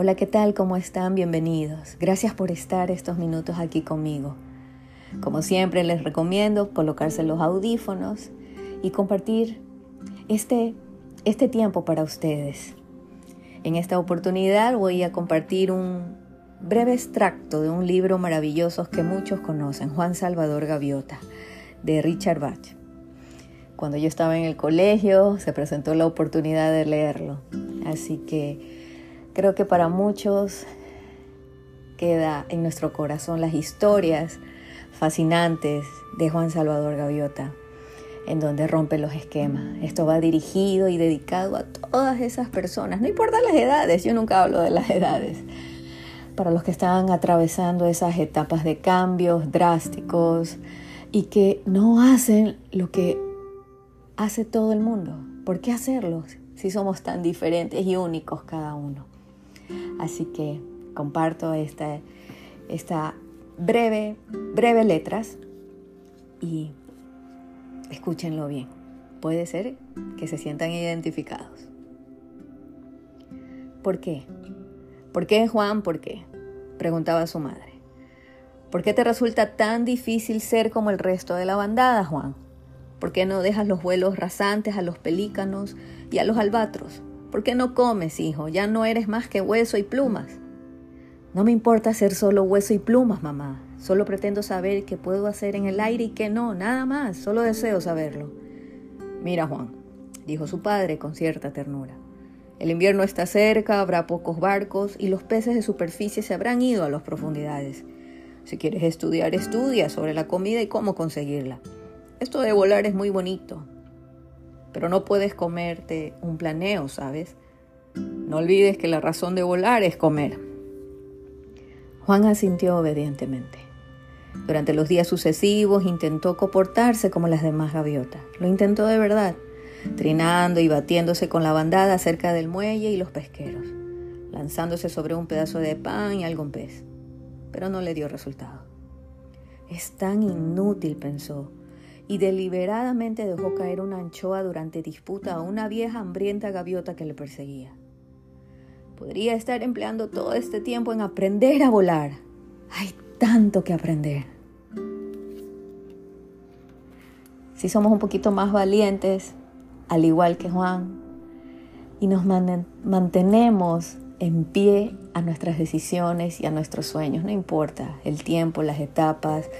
Hola, ¿qué tal? ¿Cómo están? Bienvenidos. Gracias por estar estos minutos aquí conmigo. Como siempre les recomiendo colocarse los audífonos y compartir este, este tiempo para ustedes. En esta oportunidad voy a compartir un breve extracto de un libro maravilloso que muchos conocen, Juan Salvador Gaviota, de Richard Bach. Cuando yo estaba en el colegio se presentó la oportunidad de leerlo, así que creo que para muchos queda en nuestro corazón las historias fascinantes de Juan Salvador Gaviota, en donde rompe los esquemas. Esto va dirigido y dedicado a todas esas personas, no importa las edades, yo nunca hablo de las edades, para los que están atravesando esas etapas de cambios drásticos y que no hacen lo que hace todo el mundo. ¿Por qué hacerlo si somos tan diferentes y únicos cada uno? Así que comparto esta, breve, breve letras y escúchenlo bien. Puede ser que se sientan identificados. ¿Por qué? ¿Por qué, Juan? ¿Por qué? Preguntaba su madre. ¿Por qué te resulta tan difícil ser como el resto de la bandada, Juan? ¿Por qué no dejas los vuelos rasantes a los pelícanos y a los albatros? ¿Por qué no comes, hijo? Ya no eres más que hueso y plumas. No me importa ser solo hueso y plumas, mamá. Solo pretendo saber qué puedo hacer en el aire y qué no, nada más. Solo deseo saberlo. Mira, Juan, dijo su padre con cierta ternura. El invierno está cerca, habrá pocos barcos y los peces de superficie se habrán ido a las profundidades. Si quieres estudiar, estudia sobre la comida y cómo conseguirla. Esto de volar es muy bonito, pero no puedes comerte un planeo, ¿sabes? No olvides que la razón de volar es comer. Juan asintió obedientemente. Durante los días sucesivos intentó comportarse como las demás gaviotas. Lo intentó de verdad, trinando y batiéndose con la bandada cerca del muelle y los pesqueros, lanzándose sobre un pedazo de pan y algún pez. Pero no le dio resultado. Es tan inútil, pensó, y deliberadamente dejó caer una anchoa durante disputa a una vieja hambrienta gaviota que le perseguía. Podría estar empleando todo este tiempo en aprender a volar. Hay tanto que aprender. Si somos un poquito más valientes, al igual que Juan, y nos mantenemos en pie a nuestras decisiones y a nuestros sueños, no importa el tiempo, las etapas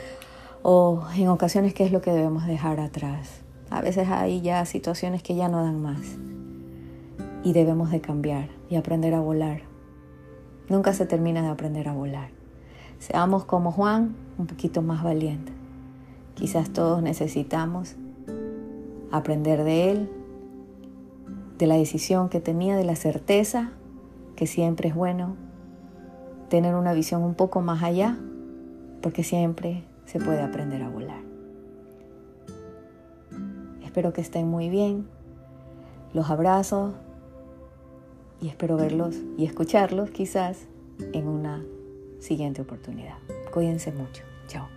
o en ocasiones qué es lo que debemos dejar atrás. A veces hay ya situaciones que ya no dan más y debemos de cambiar y aprender a volar. Nunca se termina de aprender a volar. Seamos como Juan, un poquito más valientes. Quizás todos necesitamos aprender de él, de la decisión que tenía, de la certeza que siempre es bueno tener una visión un poco más allá, porque siempre se puede aprender a volar. Espero que estén muy bien. Los abrazo y espero verlos y escucharlos quizás en una siguiente oportunidad. Cuídense mucho. Chao.